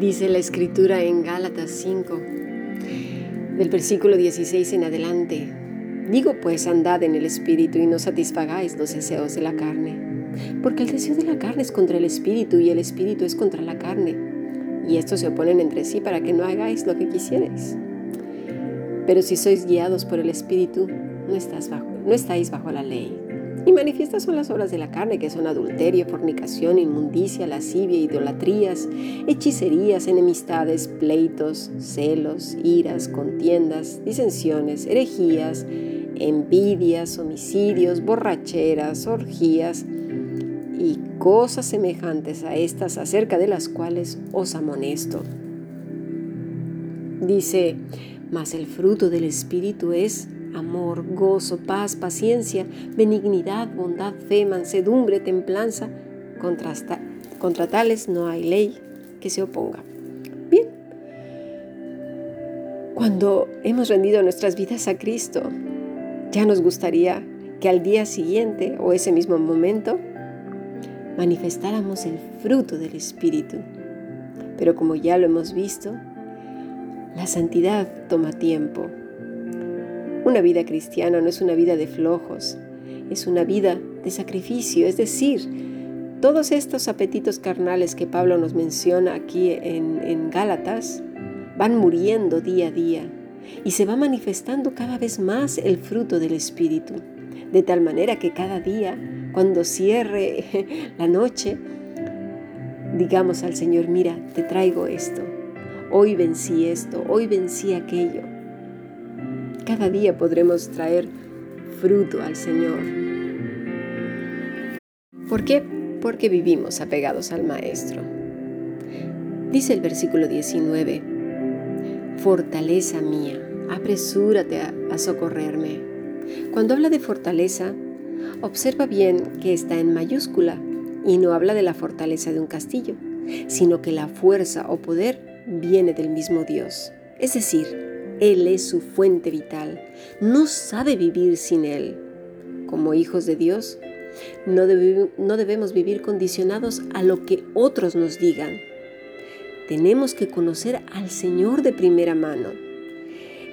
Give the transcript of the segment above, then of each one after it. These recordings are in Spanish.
Dice la escritura en Gálatas 5, del versículo 16 en adelante. Digo pues, andad en el Espíritu y no satisfagáis los deseos de la carne, porque el deseo de la carne es contra el Espíritu y el Espíritu es contra la carne, y estos se oponen entre sí para que no hagáis lo que quisierais. Pero si sois guiados por el Espíritu, no, estáis bajo la ley. Y manifiestas son las obras de la carne, que son adulterio, fornicación, inmundicia, lascivia, idolatrías, hechicerías, enemistades, pleitos, celos, iras, contiendas, disensiones, herejías, envidias, homicidios, borracheras, orgías y cosas semejantes a estas acerca de las cuales os amonesto. Dice, mas el fruto del Espíritu es amor, gozo, paz, paciencia, benignidad, bondad, fe, mansedumbre, templanza. Contra, contra tales no hay ley que se oponga. Bien, cuando hemos rendido nuestras vidas a Cristo, ya nos gustaría que al día siguiente o ese mismo momento manifestáramos el fruto del Espíritu. Pero como ya lo hemos visto, la santidad toma tiempo. Una vida cristiana no es una vida de flojos, es una vida de sacrificio, es decir, todos estos apetitos carnales que Pablo nos menciona aquí en, Gálatas van muriendo día a día y se va manifestando cada vez más el fruto del Espíritu, de tal manera que cada día, cuando cierre la noche, digamos al Señor, mira, te traigo esto, hoy vencí esto, hoy vencí aquello. Cada día podremos traer fruto al Señor. ¿Por qué? Porque vivimos apegados al Maestro. Dice el versículo 19, fortaleza mía, apresúrate a, socorrerme. Cuando habla de fortaleza, observa bien que está en mayúscula y no habla de la fortaleza de un castillo, sino que la fuerza o poder viene del mismo Dios. Es decir, Él es su fuente vital. No sabe vivir sin Él. Como hijos de Dios, no, debemos vivir condicionados a lo que otros nos digan tenemos que conocer al Señor de primera mano.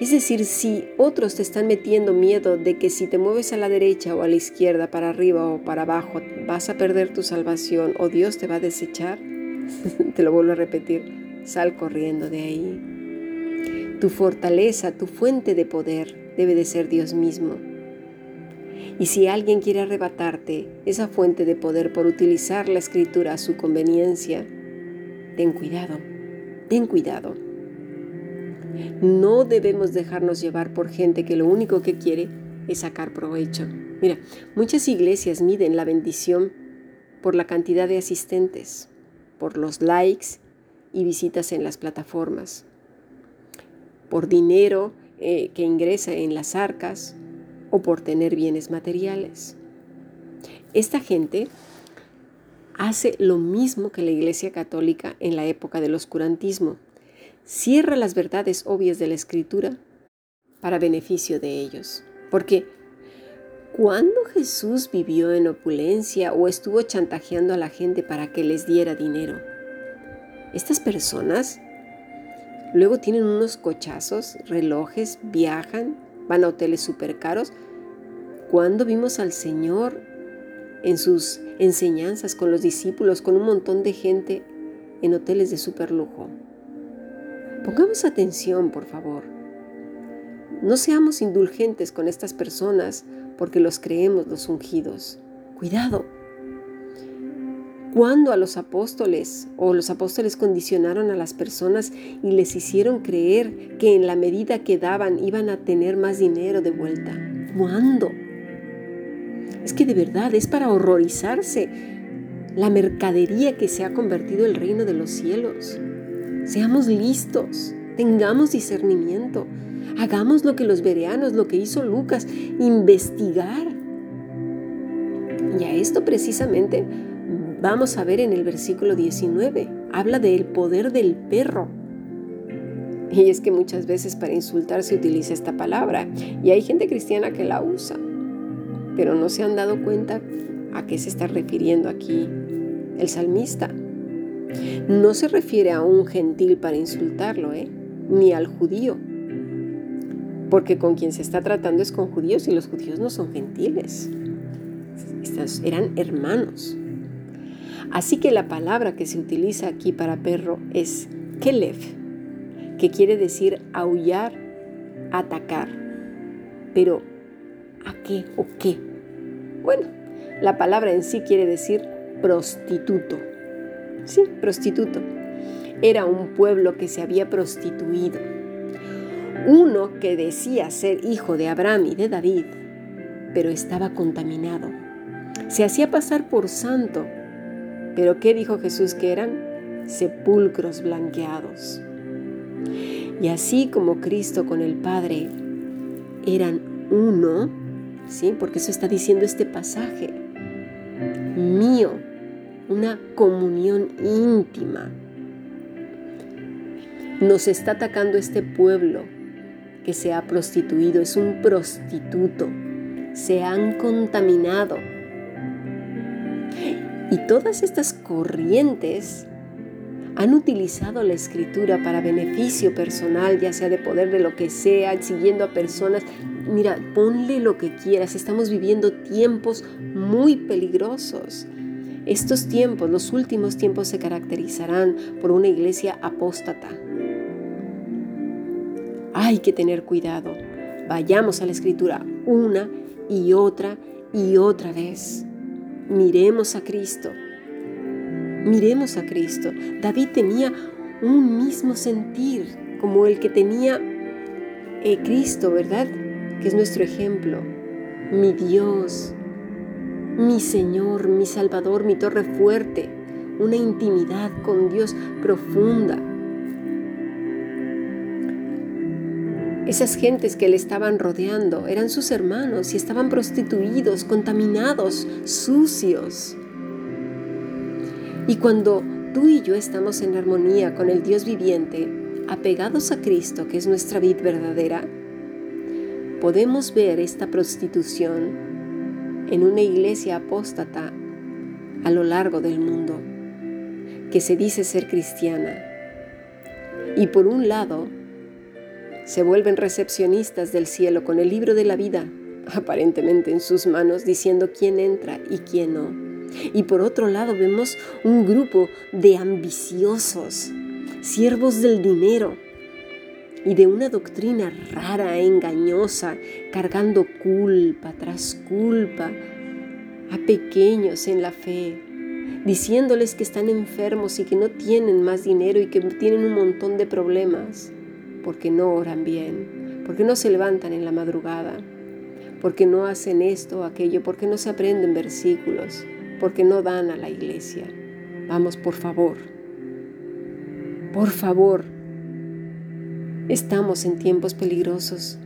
Es decir, si otros te están metiendo miedo de que si te mueves a la derecha o a la izquierda, para arriba o para abajo, vas a perder tu salvación o Dios te va a desechar, te lo vuelvo a repetir, sal corriendo de ahí. Tu fortaleza, tu fuente de poder debe de ser Dios mismo. Y si alguien quiere arrebatarte esa fuente de poder por utilizar la escritura a su conveniencia, ten cuidado, ten cuidado. No debemos dejarnos llevar por gente que lo único que quiere es sacar provecho. Mira, muchas iglesias miden la bendición por la cantidad de asistentes, por los likes y visitas en las plataformas, por dinero eh, que ingresa en las arcas o por tener bienes materiales. Esta gente hace lo mismo que la Iglesia Católica en la época del oscurantismo. Cierra las verdades obvias de la Escritura para beneficio de ellos. Porque cuando Jesús vivió en opulencia o estuvo chantajeando a la gente para que les diera dinero, estas personas luego tienen unos cochazos, relojes, viajan, van a hoteles súper caros. ¿Cuándo vimos al Señor en sus enseñanzas con los discípulos, con un montón de gente en hoteles de super lujo. Pongamos atención, por favor. No seamos indulgentes con estas personas porque los creemos los ungidos. Cuidado. Cuando a los apóstoles o los apóstoles condicionaron a las personas y les hicieron creer que en la medida que daban iban a tener más dinero de vuelta? ¿Cuándo? Es que de verdad es para horrorizarse la mercadería que se ha convertido el reino de los cielos. Seamos listos, tengamos discernimiento, hagamos lo que los vereanos, lo que hizo Lucas, investigar. Y a esto precisamente vamos a ver en el versículo 19. Habla del poder del perro. Y es que muchas veces para insultar se utiliza esta palabra y hay gente cristiana que la usa, pero no se han dado cuenta a qué se está refiriendo aquí el salmista. No se refiere a un gentil para insultarlo, ¿eh? ni al judío, porque con quien se está tratando es con judíos y los judíos no son gentiles, eran hermanos. Así que la palabra que se utiliza aquí para perro es kelev, que quiere decir aullar, atacar. Pero, ¿a qué o qué? Bueno, la palabra en sí quiere decir prostituto. Sí, prostituto. Era un pueblo que se había prostituido. Uno que decía ser hijo de Abraham y de David, pero estaba contaminado. Se hacía pasar por santo. Pero ¿qué dijo Jesús que eran? Sepulcros blanqueados. Y así como Cristo con el Padre eran uno, ¿sí? Porque eso está diciendo este pasaje. Mío, una comunión íntima. Nos está atacando este pueblo que se ha prostituido, es un prostituto, se han contaminado. Y todas estas corrientes han utilizado la escritura para beneficio personal, ya sea de poder de lo que sea, siguiendo a personas. Mira, ponle lo que quieras, estamos viviendo tiempos muy peligrosos. Estos tiempos, los últimos tiempos, se caracterizarán por una iglesia apóstata. Hay que tener cuidado. Vayamos a la escritura una y otra y otra vez. Miremos a Cristo Miremos a Cristo. David tenía un mismo sentir como el que tenía eh, Cristo, ¿verdad? Que es nuestro ejemplo. Mi Dios, mi Señor, mi Salvador, mi torre fuerte. Una intimidad con Dios profunda. Esas gentes que le estaban rodeando eran sus hermanos y estaban prostituidos, contaminados, sucios. Y cuando tú y yo estamos en armonía con el Dios viviente, apegados a Cristo, que es nuestra vida verdadera, podemos ver esta prostitución en una iglesia apóstata a lo largo del mundo, que se dice ser cristiana. Y por un lado, se vuelven recepcionistas del cielo con el libro de la vida, aparentemente en sus manos, diciendo quién entra y quién no. Y por otro lado vemos un grupo de ambiciosos, siervos del dinero y de una doctrina rara, engañosa, cargando culpa tras culpa a pequeños en la fe, diciéndoles que están enfermos y que no tienen más dinero y que tienen un montón de problemas, porque no oran bien, porque no se levantan en la madrugada, porque no hacen esto o aquello, porque no se aprenden versículos porque no dan a la iglesia. Vamos, por favor, por favor, estamos en tiempos peligrosos.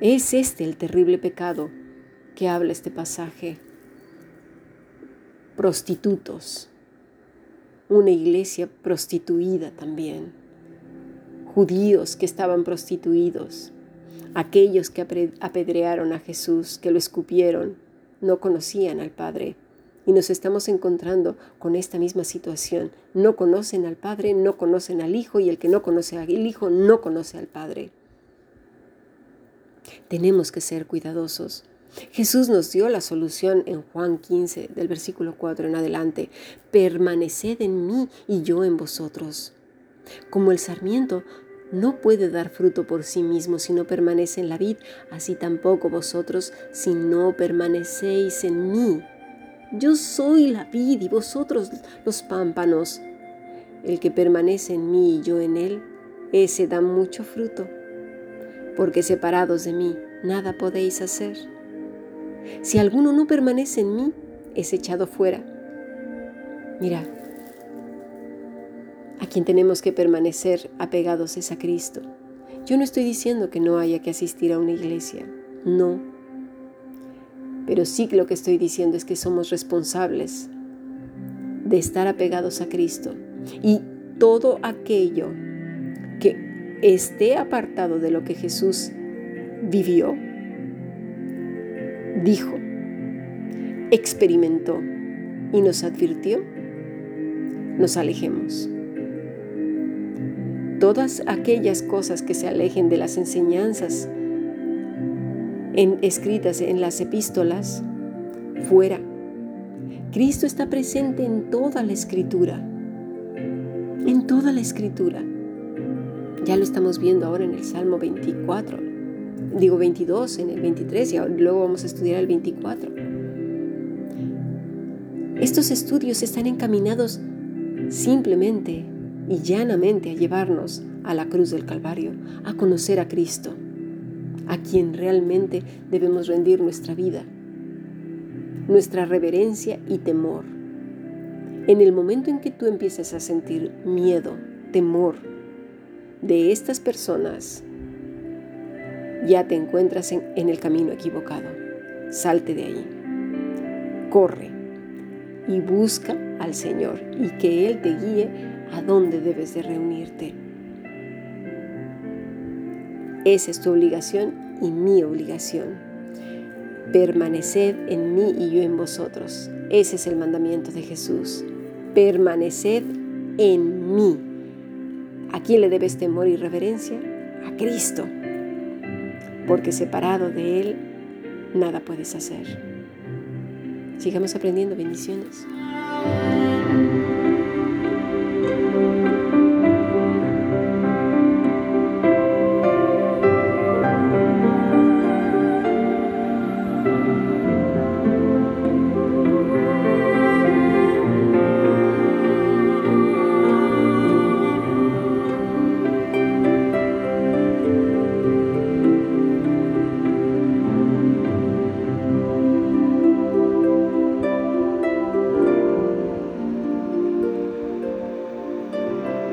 Es este el terrible pecado que habla este pasaje. Prostitutos, una iglesia prostituida también, judíos que estaban prostituidos, aquellos que apedrearon a Jesús, que lo escupieron, no conocían al Padre. Y nos estamos encontrando con esta misma situación. No conocen al Padre, no conocen al Hijo y el que no conoce al Hijo no conoce al Padre. Tenemos que ser cuidadosos. Jesús nos dio la solución en Juan 15, del versículo 4 en adelante. Permaneced en mí y yo en vosotros. Como el sarmiento no puede dar fruto por sí mismo si no permanece en la vid, así tampoco vosotros si no permanecéis en mí. Yo soy la vid y vosotros los pámpanos. El que permanece en mí y yo en él, ese da mucho fruto, porque separados de mí nada podéis hacer. Si alguno no permanece en mí, es echado fuera. Mira, a quien tenemos que permanecer apegados es a Cristo. Yo no estoy diciendo que no haya que asistir a una iglesia, no. Pero sí lo que estoy diciendo es que somos responsables de estar apegados a Cristo y todo aquello esté apartado de lo que Jesús vivió, dijo, experimentó y nos advirtió, nos alejemos. Todas aquellas cosas que se alejen de las enseñanzas escritas en las epístolas, fuera. Cristo está presente en toda la escritura, en toda la escritura. Ya lo estamos viendo ahora en el Salmo 24, digo 22, en el 23 y luego vamos a estudiar el 24. Estos estudios están encaminados simplemente y llanamente a llevarnos a la cruz del Calvario, a conocer a Cristo, a quien realmente debemos rendir nuestra vida, nuestra reverencia y temor. En el momento en que tú empieces a sentir miedo, temor de estas personas, ya te encuentras en, en el camino equivocado. Salte de ahí. Corre y busca al Señor y que Él te guíe a dónde debes de reunirte. Esa es tu obligación y mi obligación. Permaneced en mí y yo en vosotros. Ese es el mandamiento de Jesús. Permaneced en mí. ¿A quién le debes temor y reverencia? A Cristo. Porque separado de Él, nada puedes hacer. Sigamos aprendiendo bendiciones.